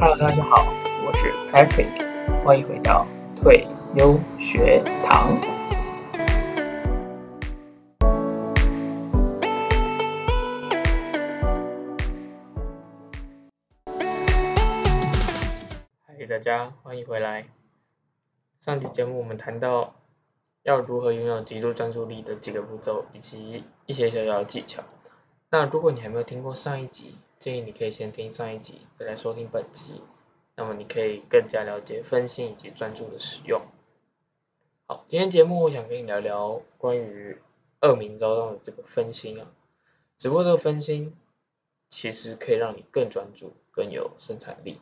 Hello，大家好，我是 Patrick，欢迎回到退休学堂。嗨，大家欢迎回来。上期节目我们谈到要如何拥有极度专注力的几个步骤，以及一些小小的技巧。那如果你还没有听过上一集，建议你可以先听上一集，再来收听本集。那么你可以更加了解分心以及专注的使用。好，今天节目我想跟你聊聊关于恶名昭彰的这个分心啊。只不过这个分心其实可以让你更专注、更有生产力。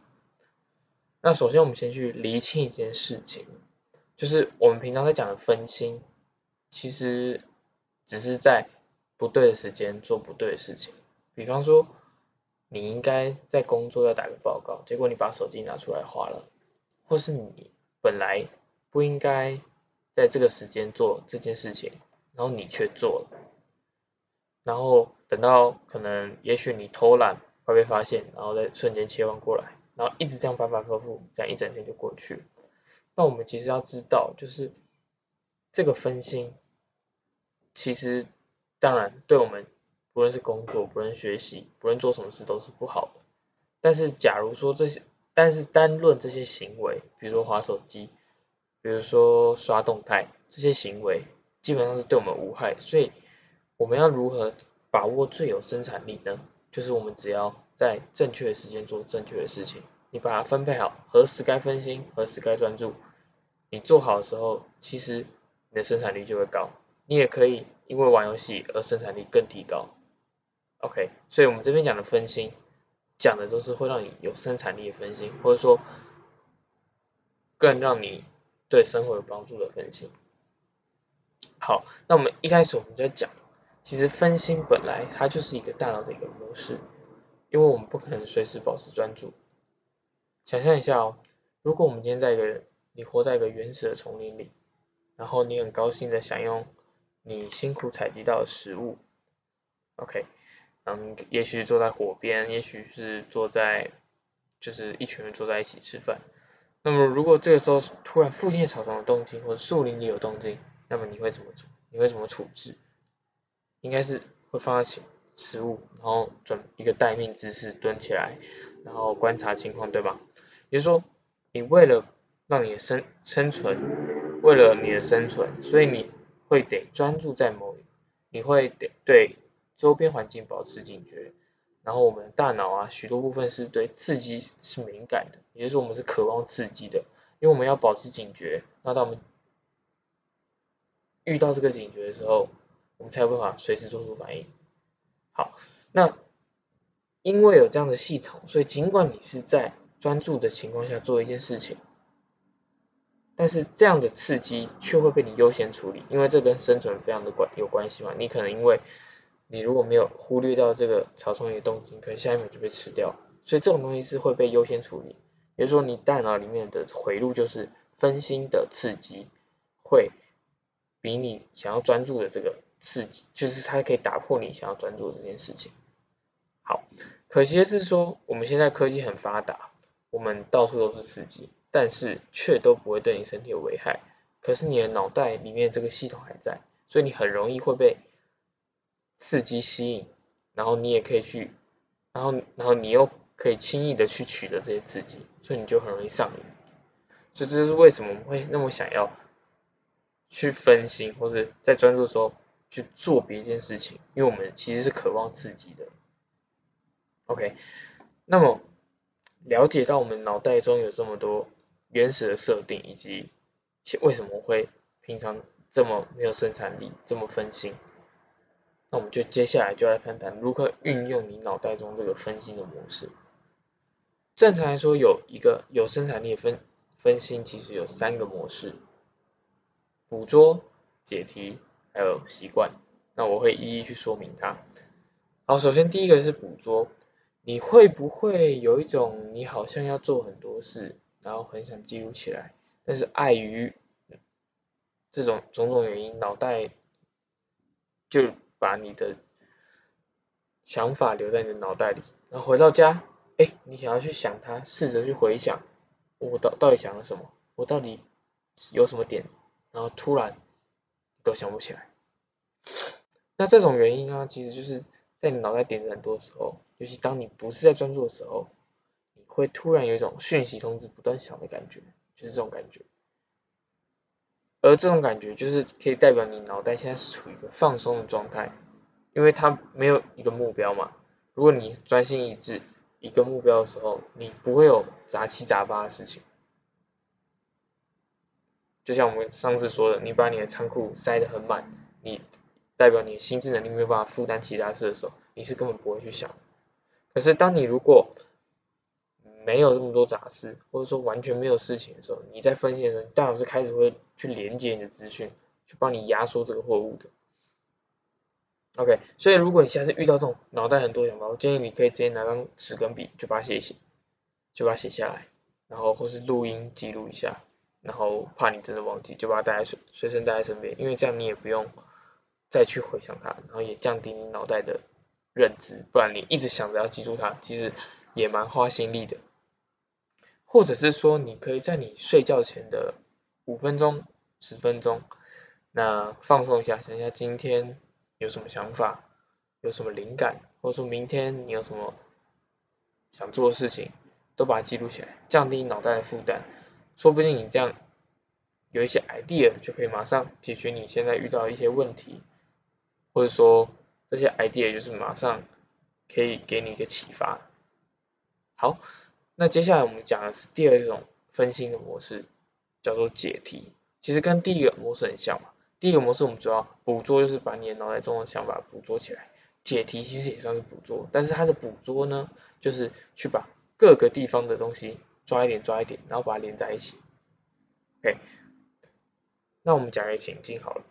那首先我们先去厘清一件事情，就是我们平常在讲的分心，其实只是在不对的时间做不对的事情，比方说，你应该在工作要打个报告，结果你把手机拿出来划了，或是你本来不应该在这个时间做这件事情，然后你却做了，然后等到可能也许你偷懒会被发现，然后再瞬间切换过来，然后一直这样反反复复，这样一整天就过去。那我们其实要知道，就是这个分心，其实。当然，对我们不论是工作、不论学习、不论做什么事都是不好的。但是，假如说这些，但是单论这些行为，比如说划手机，比如说刷动态，这些行为基本上是对我们无害。所以，我们要如何把握最有生产力呢？就是我们只要在正确的时间做正确的事情，你把它分配好，何时该分心，何时该专注，你做好的时候，其实你的生产力就会高。你也可以因为玩游戏而生产力更提高，OK，所以我们这边讲的分心，讲的都是会让你有生产力的分心，或者说更让你对生活有帮助的分心。好，那我们一开始我们就讲，其实分心本来它就是一个大脑的一个模式，因为我们不可能随时保持专注。想象一下哦，如果我们今天在一个你活在一个原始的丛林里，然后你很高兴的享用。你辛苦采集到的食物，OK，嗯，也许坐在火边，也许是坐在，就是一群人坐在一起吃饭。那么如果这个时候突然附近草丛有动静，或者树林里有动静，那么你会怎么做？你会怎么处置？应该是会放下食物，然后准一个待命姿势蹲起来，然后观察情况，对吧？也就是说，你为了让你的生生存，为了你的生存，所以你。会得专注在某，你会得对周边环境保持警觉，然后我们大脑啊，许多部分是对刺激是敏感的，也就是我们是渴望刺激的，因为我们要保持警觉，那当我们遇到这个警觉的时候，我们才有办法随时做出反应。好，那因为有这样的系统，所以尽管你是在专注的情况下做一件事情。但是这样的刺激却会被你优先处理，因为这跟生存非常的关有关系嘛。你可能因为你如果没有忽略掉这个草丛里的动静，可能下一秒就被吃掉，所以这种东西是会被优先处理。比如说你大脑里面的回路就是分心的刺激，会比你想要专注的这个刺激，就是它可以打破你想要专注这件事情。好，可惜的是说我们现在科技很发达，我们到处都是刺激。但是却都不会对你身体有危害，可是你的脑袋里面这个系统还在，所以你很容易会被刺激吸引，然后你也可以去，然后然后你又可以轻易的去取得这些刺激，所以你就很容易上瘾。所以这就是为什么我们会那么想要去分心，或者在专注的时候去做别一件事情，因为我们其实是渴望刺激的。OK，那么了解到我们脑袋中有这么多。原始的设定以及为什么会平常这么没有生产力，这么分心，那我们就接下来就来谈谈如何运用你脑袋中这个分心的模式。正常来说，有一个有生产力分分心，其实有三个模式：捕捉、解题，还有习惯。那我会一一去说明它。好，首先第一个是捕捉，你会不会有一种你好像要做很多事？然后很想记录起来，但是碍于这种种种原因，脑袋就把你的想法留在你的脑袋里。然后回到家，哎，你想要去想它，试着去回想，我到到底想了什么，我到底有什么点子，然后突然都想不起来。那这种原因啊，其实就是在你脑袋点子很多的时候，尤其当你不是在专注的时候，你会突然有一种讯息通知不断响的感觉，就是这种感觉。而这种感觉就是可以代表你脑袋现在是处于一个放松的状态，因为它没有一个目标嘛。如果你专心一致一个目标的时候，你不会有杂七杂八的事情。就像我们上次说的，你把你的仓库塞得很满，你代表你的心智能力没有办法负担其他事的时候，你是根本不会去想。可是当你如果没有这么多杂事，或者说完全没有事情的时候，你在分析的时候，大脑是开始会去连接你的资讯，去帮你压缩这个货物的。OK，所以如果你下次遇到这种脑袋很多想法，我建议你可以直接拿张纸跟笔，就把它写一写，就把它写下来，然后或是录音记录一下。然后怕你真的忘记，就把它带在随随身带在身边，因为这样你也不用再去回想它，然后也降低你脑袋的认知，不然你一直想着要记住它，其实也蛮花心力的。或者是说，你可以在你睡觉前的五分钟、十分钟，那放松一下，想一下今天有什么想法，有什么灵感，或者说明天你有什么想做的事情，都把它记录起来，降低脑袋的负担。说不定你这样有一些 idea 就可以马上解决你现在遇到的一些问题，或者说这些 idea 就是马上可以给你一个启发。好，那接下来我们讲的是第二种分心的模式，叫做解题。其实跟第一个模式很像嘛。第一个模式我们主要捕捉就是把你的脑袋中的想法捕捉起来，解题其实也算是捕捉，但是它的捕捉呢，就是去把各个地方的东西。抓一点，抓一点，然后把它连在一起。OK，那我们讲一个情境好了，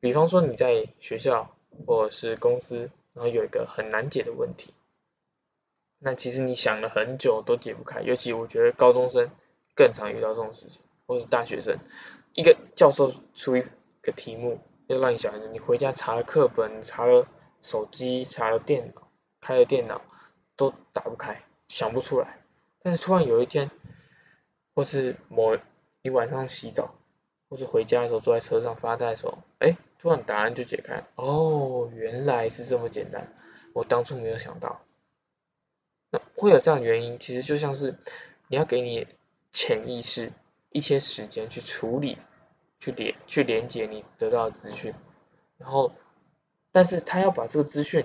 比方说你在学校或者是公司，然后有一个很难解的问题，那其实你想了很久都解不开，尤其我觉得高中生更常遇到这种事情，或是大学生，一个教授出一个题目要让你想，你回家查了课本，查了手机，查了电脑，开了电脑都打不开，想不出来。但是突然有一天，或是某你晚上洗澡，或是回家的时候坐在车上发呆的时候，哎，突然答案就解开，哦，原来是这么简单，我当初没有想到。会有这样的原因，其实就像是你要给你潜意识一些时间去处理、去连、去连接你得到的资讯，然后，但是他要把这个资讯。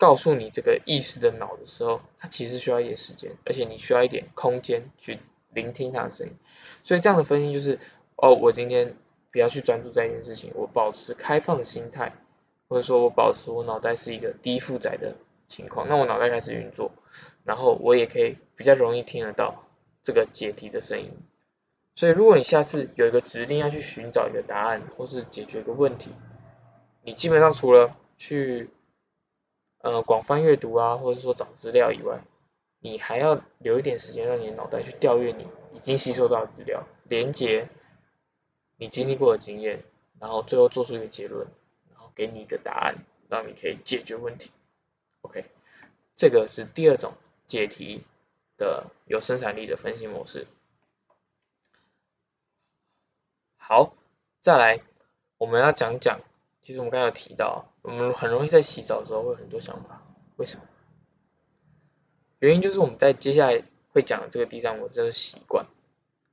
告诉你这个意识的脑的时候，他其实需要一点时间，而且你需要一点空间去聆听他的声音。所以这样的分析就是，哦，我今天不要去专注在一件事情，我保持开放的心态，或者说我保持我脑袋是一个低负载的情况，那我脑袋开始运作，然后我也可以比较容易听得到这个解题的声音。所以如果你下次有一个指令要去寻找一个答案，或是解决一个问题，你基本上除了去呃，广泛阅读啊，或者说找资料以外，你还要留一点时间让你的脑袋去调阅你已经吸收到的资料，连接你经历过的经验，然后最后做出一个结论，然后给你一个答案，让你可以解决问题。OK，这个是第二种解题的有生产力的分析模式。好，再来我们要讲讲。其实我们刚刚有提到，我们很容易在洗澡的时候会有很多想法，为什么？原因就是我们在接下来会讲的这个第三模式是习惯。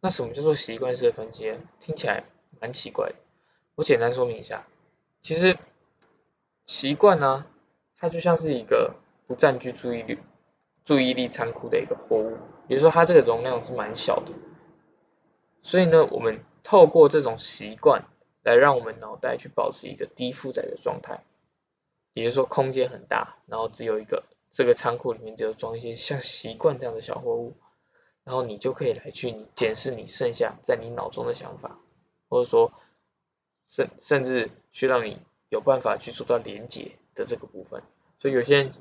那什么叫做习惯式的分析？听起来蛮奇怪的。我简单说明一下，其实习惯呢，它就像是一个不占据注意力、注意力仓库的一个货物，也就是说它这个容量是蛮小的。所以呢，我们透过这种习惯。来让我们脑袋去保持一个低负载的状态，也就是说空间很大，然后只有一个这个仓库里面只有装一些像习惯这样的小货物，然后你就可以来去检视你剩下在你脑中的想法，或者说甚甚至去让你有办法去做到连接的这个部分。所以有些人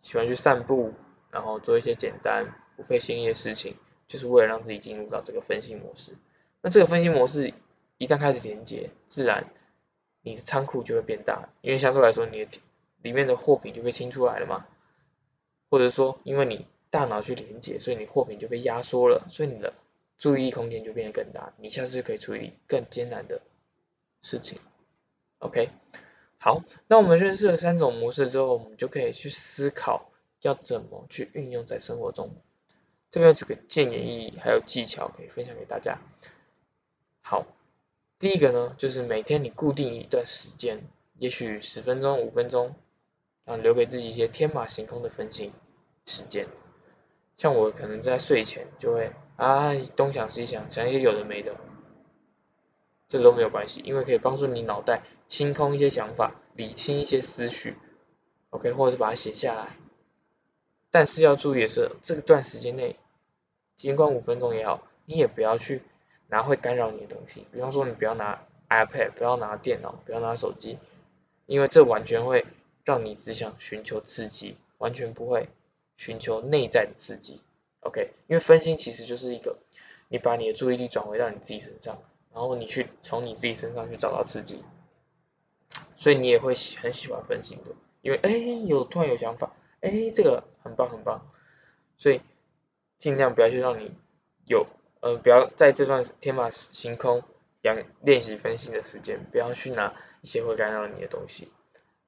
喜欢去散步，然后做一些简单不费心力的事情，就是为了让自己进入到这个分析模式。那这个分析模式。一旦开始连接，自然你的仓库就会变大，因为相对来说你的里面的货品就被清出来了嘛，或者说因为你大脑去连接，所以你货品就被压缩了，所以你的注意力空间就变得更大，你下次就可以处理更艰难的事情。OK，好，那我们认识了三种模式之后，我们就可以去思考要怎么去运用在生活中。这边有几个建言意义，还有技巧可以分享给大家。好，第一个呢，就是每天你固定一段时间，也许十分钟、五分钟，啊，留给自己一些天马行空的分心时间。像我可能在睡前就会啊东想西想，想一些有的没的，这都没有关系，因为可以帮助你脑袋清空一些想法，理清一些思绪，OK，或者是把它写下来。但是要注意的是，这个段时间内。尽管五分钟也好，你也不要去拿会干扰你的东西，比方说你不要拿 iPad，不要拿电脑，不要拿手机，因为这完全会让你只想寻求刺激，完全不会寻求内在的刺激。OK，因为分心其实就是一个你把你的注意力转回到你自己身上，然后你去从你自己身上去找到刺激，所以你也会喜很喜欢分心的，因为哎有突然有想法，哎这个很棒很棒，所以。尽量不要去让你有，呃，不要在这段天马行空养练习分析的时间，不要去拿一些会干扰你的东西。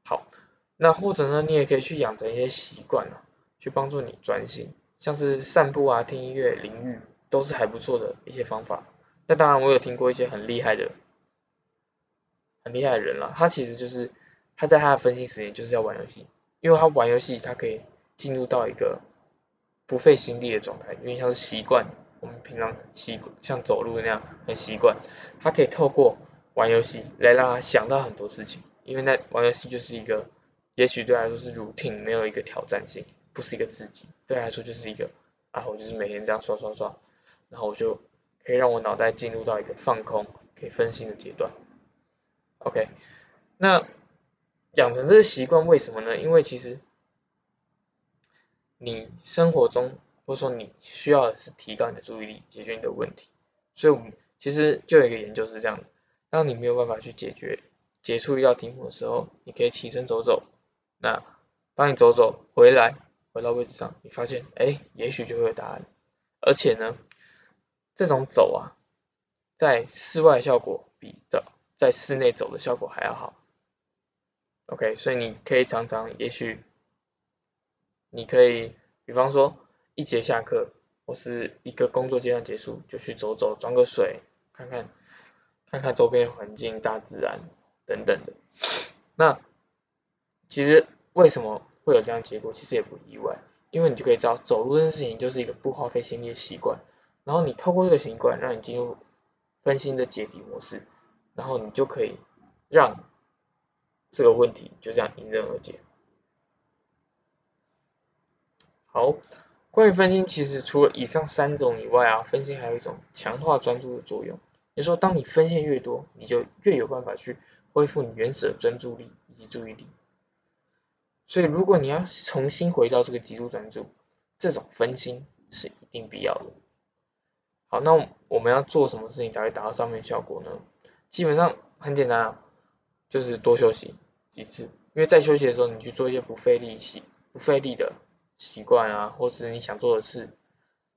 好，那或者呢，你也可以去养成一些习惯啊，去帮助你专心，像是散步啊、听音乐、淋浴，都是还不错的一些方法。那当然，我有听过一些很厉害的、很厉害的人了，他其实就是他在他的分析时间就是要玩游戏，因为他玩游戏，他可以进入到一个。不费心力的状态，因为像是习惯，我们平常习像走路那样很习惯，他可以透过玩游戏来让他想到很多事情，因为那玩游戏就是一个，也许对他来说是 routine，没有一个挑战性，不是一个刺激，对他来说就是一个，啊，我就是每天这样刷刷刷，然后我就可以让我脑袋进入到一个放空，可以分心的阶段。OK，那养成这个习惯为什么呢？因为其实。你生活中，或者说你需要的是提高你的注意力，解决你的问题。所以，我们其实就有一个研究是这样的：当你没有办法去解决、解出一道题目的时候，你可以起身走走。那当你走走回来，回到位置上，你发现，哎，也许就会有答案。而且呢，这种走啊，在室外效果比在在室内走的效果还要好。OK，所以你可以常常，也许。你可以，比方说一节下课，或是一个工作阶段结束，就去走走，装个水，看看看看周边环境、大自然等等的。那其实为什么会有这样结果，其实也不意外，因为你就可以知道，走路这件事情就是一个不花费心力的习惯。然后你透过这个习惯，让你进入分心的解题模式，然后你就可以让这个问题就这样迎刃而解。好，关于分心，其实除了以上三种以外啊，分心还有一种强化专注的作用。也说，当你分心越多，你就越有办法去恢复你原始的专注力以及注意力。所以，如果你要重新回到这个极度专注，这种分心是一定必要的。好，那我们要做什么事情才会达到上面效果呢？基本上很简单啊，就是多休息几次。因为在休息的时候，你去做一些不费力、不费力的。习惯啊，或是你想做的事，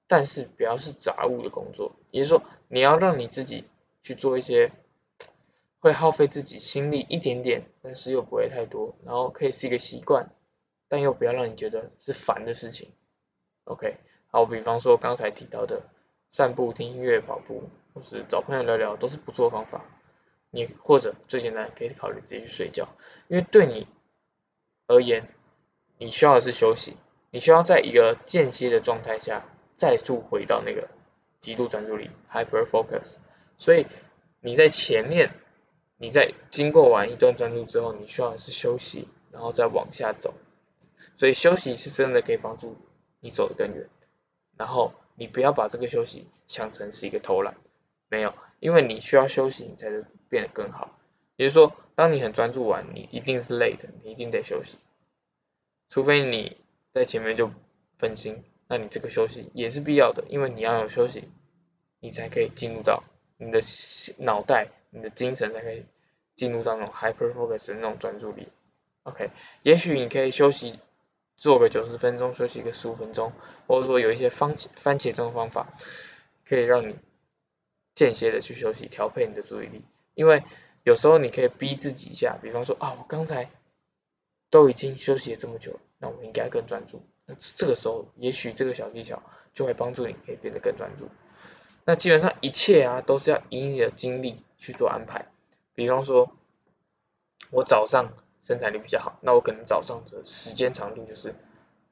但是不要是杂物的工作，也就是说，你要让你自己去做一些会耗费自己心力一点点，但是又不会太多，然后可以是一个习惯，但又不要让你觉得是烦的事情。OK，好，比方说刚才提到的散步、听音乐、跑步，或是找朋友聊聊，都是不错的方法。你或者最简单可以考虑直接去睡觉，因为对你而言，你需要的是休息。你需要在一个间歇的状态下，再度回到那个极度专注力 （hyper focus）。所以你在前面，你在经过完一段专注之后，你需要的是休息，然后再往下走。所以休息是真的可以帮助你走得更远。然后你不要把这个休息想成是一个偷懒，没有，因为你需要休息，你才能变得更好。也就是说，当你很专注完，你一定是累的，你一定得休息，除非你。在前面就分心，那你这个休息也是必要的，因为你要有休息，你才可以进入到你的脑袋、你的精神才可以进入到那种 hyper focus 的那种专注力。OK，也许你可以休息做个九十分钟，休息个十五分钟，或者说有一些番茄番茄钟方法，可以让你间歇的去休息，调配你的注意力。因为有时候你可以逼自己一下，比方说啊，我刚才都已经休息了这么久，那我应该更专注。那这个时候，也许这个小技巧就会帮助你可以变得更专注。那基本上一切啊，都是要以你的精力去做安排。比方说，我早上生产力比较好，那我可能早上的时间长度就是，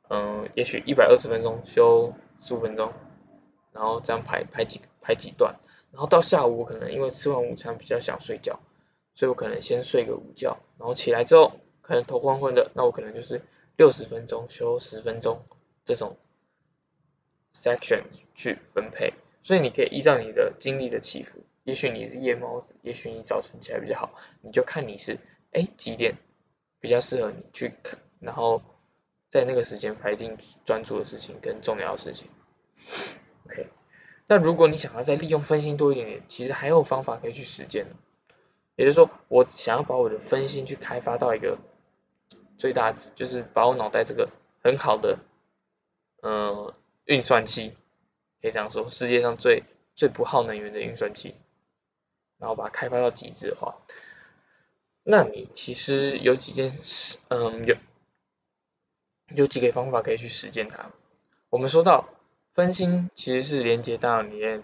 嗯，也许一百二十分钟休十五分钟，然后这样排排几排几段，然后到下午我可能因为吃完午餐比较想睡觉，所以我可能先睡个午觉，然后起来之后可能头昏昏的，那我可能就是六十分钟休十分钟这种 section 去分配，所以你可以依照你的精力的起伏。也许你是夜猫子，也许你早晨起来比较好，你就看你是哎几点比较适合你去看，然后在那个时间排定专注的事情跟重要的事情。OK，那如果你想要再利用分心多一点点，其实还有方法可以去实践的。也就是说，我想要把我的分心去开发到一个最大值，就是把我脑袋这个很好的呃运算器，可以这样说，世界上最最不耗能源的运算器。然后把它开发到极致的话，那你其实有几件事，嗯，有有几个方法可以去实践它。我们说到分心其实是连接大脑里面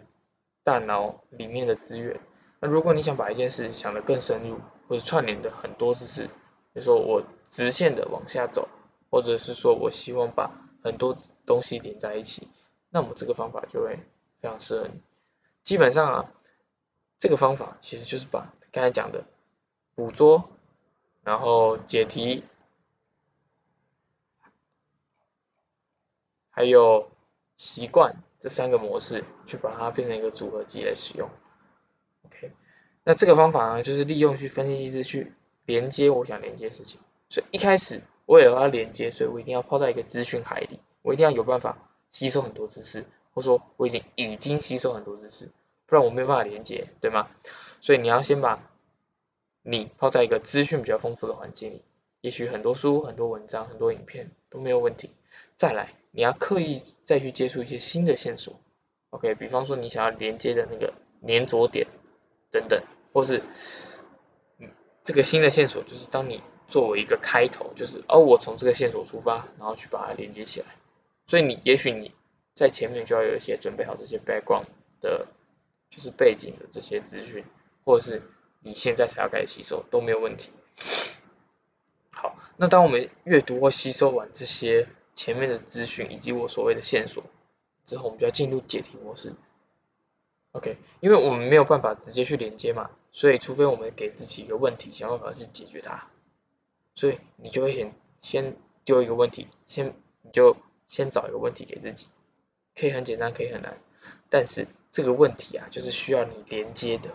大脑里面的资源。那如果你想把一件事想得更深入，或者串联的很多知识，比如说我直线的往下走，或者是说我希望把很多东西连在一起，那么这个方法就会非常适合你。基本上啊。这个方法其实就是把刚才讲的捕捉，然后解题，还有习惯这三个模式，去把它变成一个组合机来使用。OK，那这个方法呢，就是利用去分析机制去连接我想连接的事情。所以一开始我也要连接，所以我一定要泡在一个资讯海里，我一定要有办法吸收很多知识，或说我已经已经吸收很多知识。不然我没有办法连接，对吗？所以你要先把你泡在一个资讯比较丰富的环境里，也许很多书、很多文章、很多影片都没有问题。再来，你要刻意再去接触一些新的线索，OK？比方说你想要连接的那个粘着点等等，或是这个新的线索，就是当你作为一个开头，就是哦，我从这个线索出发，然后去把它连接起来。所以你也许你在前面就要有一些准备好这些 background 的。就是背景的这些资讯，或者是你现在才要开始吸收都没有问题。好，那当我们阅读或吸收完这些前面的资讯以及我所谓的线索之后，我们就要进入解题模式。OK，因为我们没有办法直接去连接嘛，所以除非我们给自己一个问题，想办法去解决它。所以你就会先先丢一个问题，先你就先找一个问题给自己，可以很简单，可以很难，但是。这个问题啊，就是需要你连接的。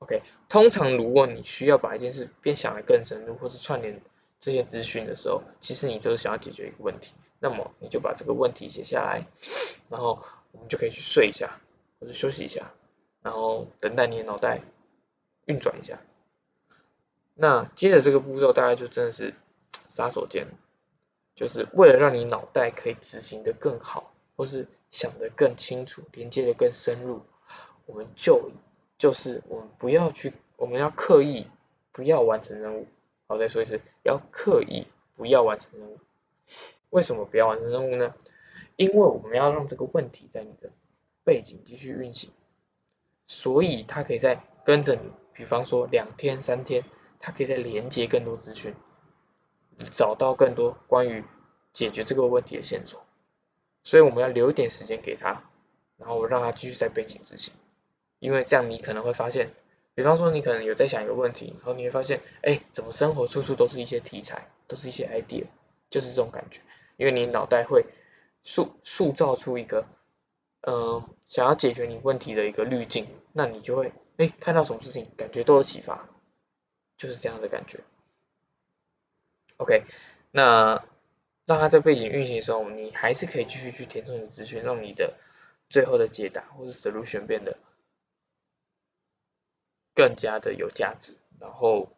OK，通常如果你需要把一件事变想的更深入，或是串联这些资讯的时候，其实你就是想要解决一个问题。那么你就把这个问题写下来，然后我们就可以去睡一下，或者休息一下，然后等待你的脑袋运转一下。那接着这个步骤大概就真的是杀手锏，就是为了让你脑袋可以执行的更好，或是。想的更清楚，连接的更深入，我们就就是我们不要去，我们要刻意不要完成任务。好，再说一次，要刻意不要完成任务。为什么不要完成任务呢？因为我们要让这个问题在你的背景继续运行，所以它可以在跟着你，比方说两天三天，它可以再连接更多资讯，找到更多关于解决这个问题的线索。所以我们要留一点时间给他，然后让他继续在背景执行，因为这样你可能会发现，比方说你可能有在想一个问题，然后你会发现，哎，怎么生活处处都是一些题材，都是一些 idea，就是这种感觉，因为你脑袋会塑塑造出一个，嗯，想要解决你问题的一个滤镜，那你就会，哎，看到什么事情感觉都有启发，就是这样的感觉。OK，那。让它在背景运行的时候，你还是可以继续去填充你的资讯，让你的最后的解答或是 solution 变得更加的有价值，然后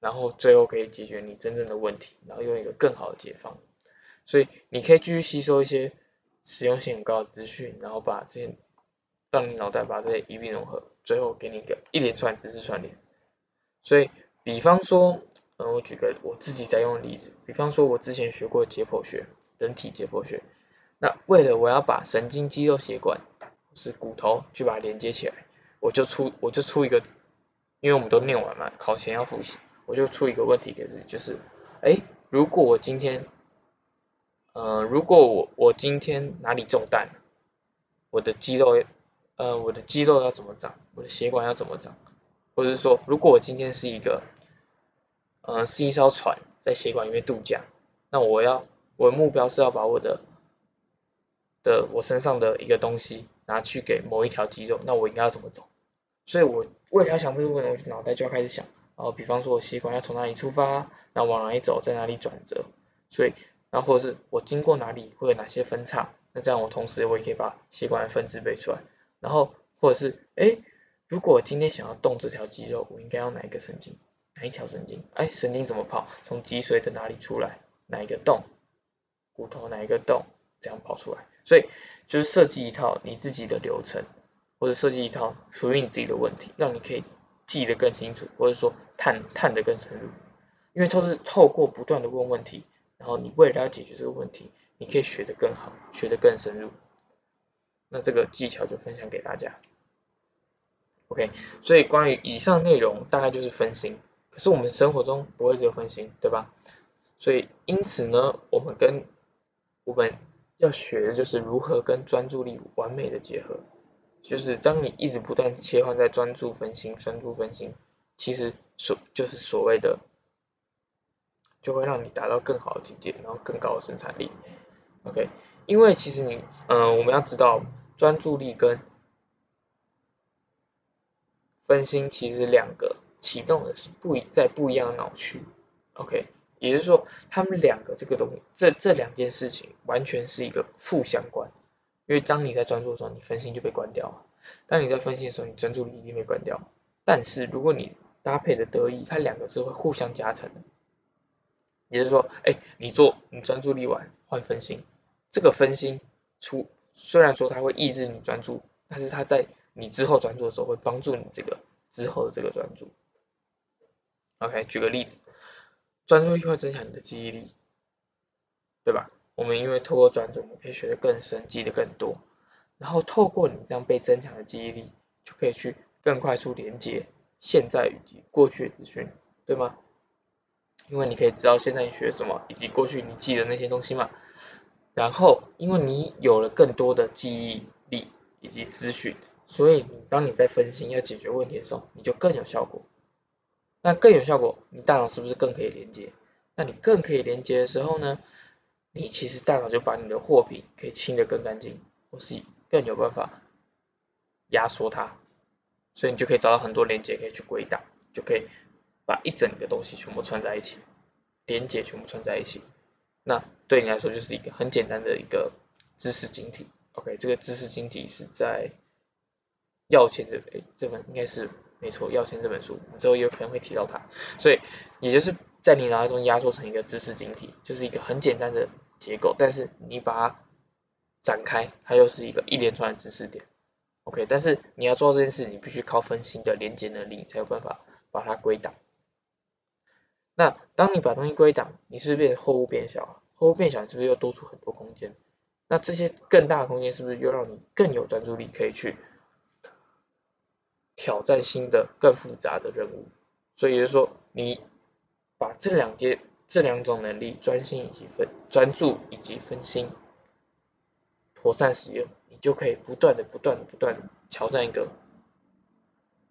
然后最后可以解决你真正的问题，然后用一个更好的解方。所以你可以继续吸收一些实用性很高的资讯，然后把这些让你脑袋把这些一并融合，最后给你一个一连串知识串联。所以，比方说，嗯，我举个我自己在用的例子，比方说，我之前学过解剖学，人体解剖学。那为了我要把神经、肌肉、血管是骨头去把它连接起来，我就出我就出一个，因为我们都念完嘛，考前要复习，我就出一个问题给自己，就是，哎，如果我今天，呃，如果我我今天哪里中弹，我的肌肉，呃，我的肌肉要怎么长，我的血管要怎么长，或者是说，如果我今天是一个，呃，是一艘船在血管里面度假，那我要我的目标是要把我的的我身上的一个东西拿去给某一条肌肉，那我应该要怎么走？所以我为了要想这个问题，我脑袋就要开始想，然后比方说我血管要从哪里出发，然后往哪里走，在哪里转折，所以然后或者是我经过哪里会有哪些分叉，那这样我同时我也可以把血管的分支背出来，然后或者是哎，如果我今天想要动这条肌肉，我应该要哪一个神经，哪一条神经？哎，神经怎么跑？从脊髓的哪里出来？哪一个洞？骨头哪一个洞？这样跑出来？所以就是设计一套你自己的流程，或者设计一套属于你自己的问题，让你可以记得更清楚，或者说探探得更深入。因为都是透过不断的问问题，然后你为了要解决这个问题，你可以学得更好，学得更深入。那这个技巧就分享给大家。OK，所以关于以上内容大概就是分心，可是我们生活中不会只有分心，对吧？所以因此呢，我们跟我们。要学的就是如何跟专注力完美的结合，就是当你一直不断切换在专注分心、专注分心，其实所就是所谓的，就会让你达到更好的境界，然后更高的生产力。OK，因为其实你，嗯，我们要知道专注力跟分心其实两个启动的是不一在不一样的脑区。OK。也就是说，他们两个这个东西，这这两件事情完全是一个负相关。因为当你在专注的时候，你分心就被关掉了；当你在分心的时候，你专注力一定被关掉。但是如果你搭配的得意，它两个是会互相加成的。也就是说，哎，你做你专注力完换分心，这个分心出虽然说它会抑制你专注，但是它在你之后专注的时候会帮助你这个之后的这个专注。OK，举个例子。专注力会增强你的记忆力，对吧？我们因为透过专注，我们可以学得更深，记得更多。然后透过你这样被增强的记忆力，就可以去更快速连接现在以及过去的资讯，对吗？因为你可以知道现在你学什么，以及过去你记的那些东西嘛。然后因为你有了更多的记忆力以及资讯，所以你当你在分析要解决问题的时候，你就更有效果。那更有效果，你大脑是不是更可以连接？那你更可以连接的时候呢？你其实大脑就把你的货品可以清得更干净，或是更有办法压缩它，所以你就可以找到很多连接可以去归档，就可以把一整个东西全部串在一起，连接全部串在一起。那对你来说就是一个很简单的一个知识晶体。OK，这个知识晶体是在要钱这边，这本应该是。没错，要签这本书，你之后有可能会提到它，所以也就是在你脑海中压缩成一个知识晶体，就是一个很简单的结构，但是你把它展开，它又是一个一连串的知识点。OK，但是你要做这件事，你必须靠分心的连接能力，才有办法把它归档。那当你把东西归档，你是不是变货物变小？货物变小，是不是又多出很多空间？那这些更大的空间，是不是又让你更有专注力可以去？挑战新的、更复杂的任务，所以就是说，你把这两件、这两种能力，专心以及分专注以及分心，妥善使用，你就可以不断的、不断的、不断的挑战一个，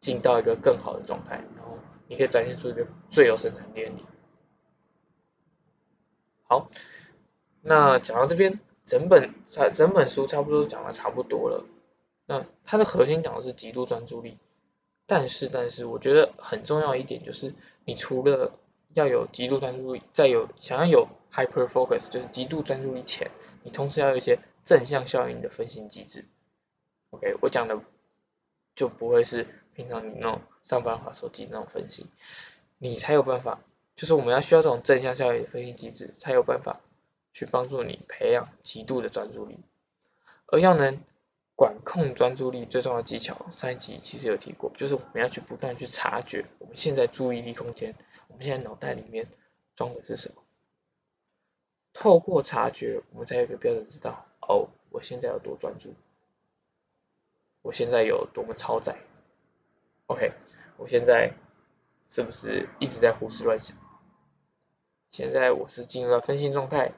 进到一个更好的状态，然后你可以展现出一个最有生产力的你。好，那讲到这边，整本差整本书差不多讲的差不多了。那它的核心讲的是极度专注力。但是，但是，我觉得很重要一点就是，你除了要有极度专注力，再有想要有 hyper focus，就是极度专注力前，你同时要有一些正向效应的分心机制。OK，我讲的就不会是平常你那种上班划手机那种分析，你才有办法，就是我们要需要这种正向效应的分析机制，才有办法去帮助你培养极度的专注力。而要能管控专注力最重要的技巧，上一集其实有提过，就是我们要去不断去察觉我们现在注意力空间，我们现在脑袋里面装的是什么。透过察觉，我们才有一个标准知道，哦，我现在有多专注，我现在有多么超载。OK，我现在是不是一直在胡思乱想？现在我是进入了分心状态，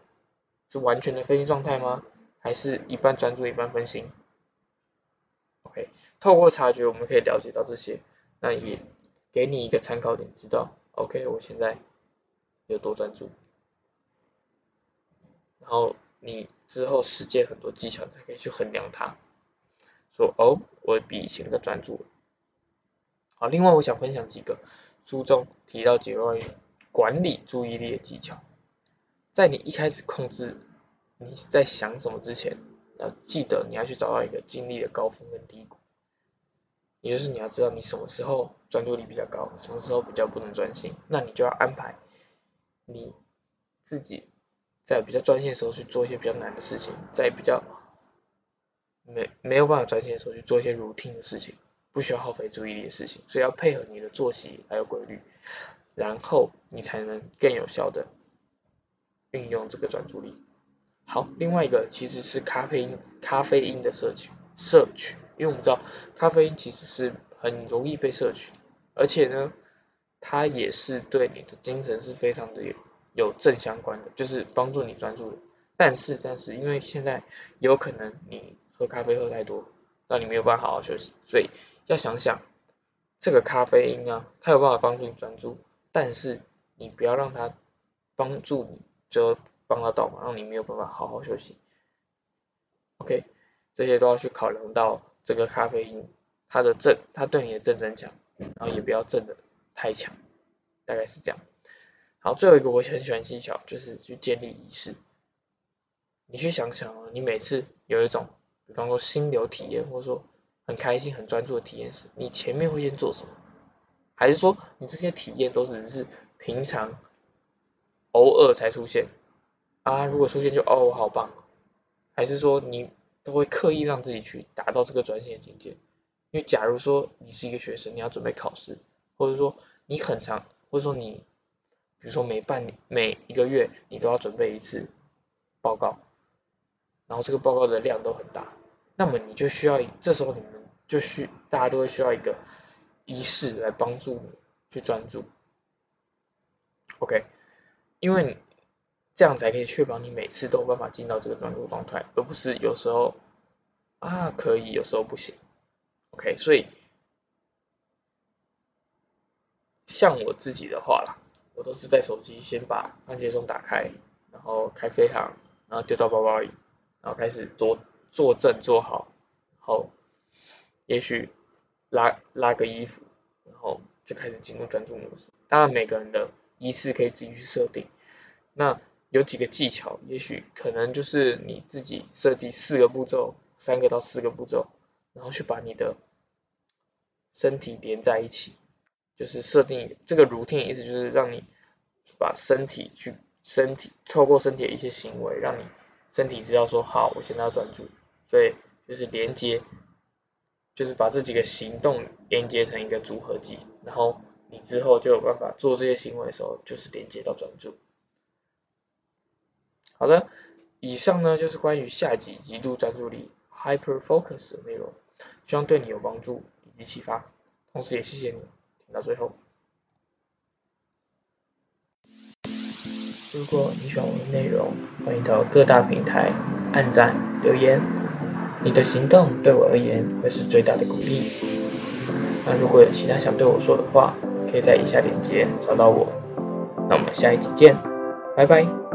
是完全的分心状态吗？还是一半专注一半分心透过察觉，我们可以了解到这些，那也给你一个参考点，知道 OK，我现在有多专注。然后你之后实践很多技巧，才可以去衡量它，说哦，我比以前更专注。好，另外我想分享几个书中提到几个管理注意力的技巧，在你一开始控制你在想什么之前，要记得你要去找到一个精力的高峰跟低谷，也就是你要知道你什么时候专注力比较高，什么时候比较不能专心，那你就要安排你自己。在比较专心的时候去做一些比较难的事情，在比较没没有办法专心的时候去做一些 routine 的事情，不需要耗费注意力的事情，所以要配合你的作息还有规律，然后你才能更有效的运用这个专注力。好，另外一个其实是咖啡因，咖啡因的摄取摄取，因为我们知道咖啡因其实是很容易被摄取，而且呢，它也是对你的精神是非常的有。有正相关的，就是帮助你专注的。但是，但是，因为现在有可能你喝咖啡喝太多，让你没有办法好好休息，所以要想想这个咖啡因啊，它有办法帮助你专注，但是你不要让它帮助你，就帮它倒忙，让你没有办法好好休息。OK，这些都要去考量到这个咖啡因它的正，它对你的正增强，然后也不要正的太强，大概是这样。好，最后一个我很喜欢技巧，就是去建立仪式。你去想想啊，你每次有一种，比方说心流体验，或者说很开心、很专注的体验时，你前面会先做什么？还是说你这些体验都只是平常偶尔才出现啊？如果出现就哦，好棒。还是说你都会刻意让自己去达到这个专心的境界？因为假如说你是一个学生，你要准备考试，或者说你很长，或者说你。比如说每半年、每一个月，你都要准备一次报告，然后这个报告的量都很大，那么你就需要，这时候你们就需大家都会需要一个仪式来帮助你去专注，OK，因为这样才可以确保你每次都有办法进到这个专注状态，而不是有时候啊可以，有时候不行，OK，所以像我自己的话啦。我都是在手机先把番茄钟打开，然后开飞行，然后丢到包包里，然后开始坐坐正坐好，然后也许拉拉个衣服，然后就开始进入专注模式。当然每个人的仪式可以自己去设定，那有几个技巧，也许可能就是你自己设定四个步骤，三个到四个步骤，然后去把你的身体连在一起。就是设定这个 routine 意思就是让你把身体去身体透过身体的一些行为，让你身体知道说好，我现在要专注，所以就是连接，就是把这几个行动连接成一个组合技，然后你之后就有办法做这些行为的时候，就是连接到专注。好的，以上呢就是关于下集极度专注力 hyper focus 的内容，希望对你有帮助以及启发，同时也谢谢你听。到最后，如果你喜欢我的内容，欢迎到各大平台按赞留言，你的行动对我而言会是最大的鼓励。那如果有其他想对我说的话，可以在以下链接找到我。那我们下一集见，拜拜。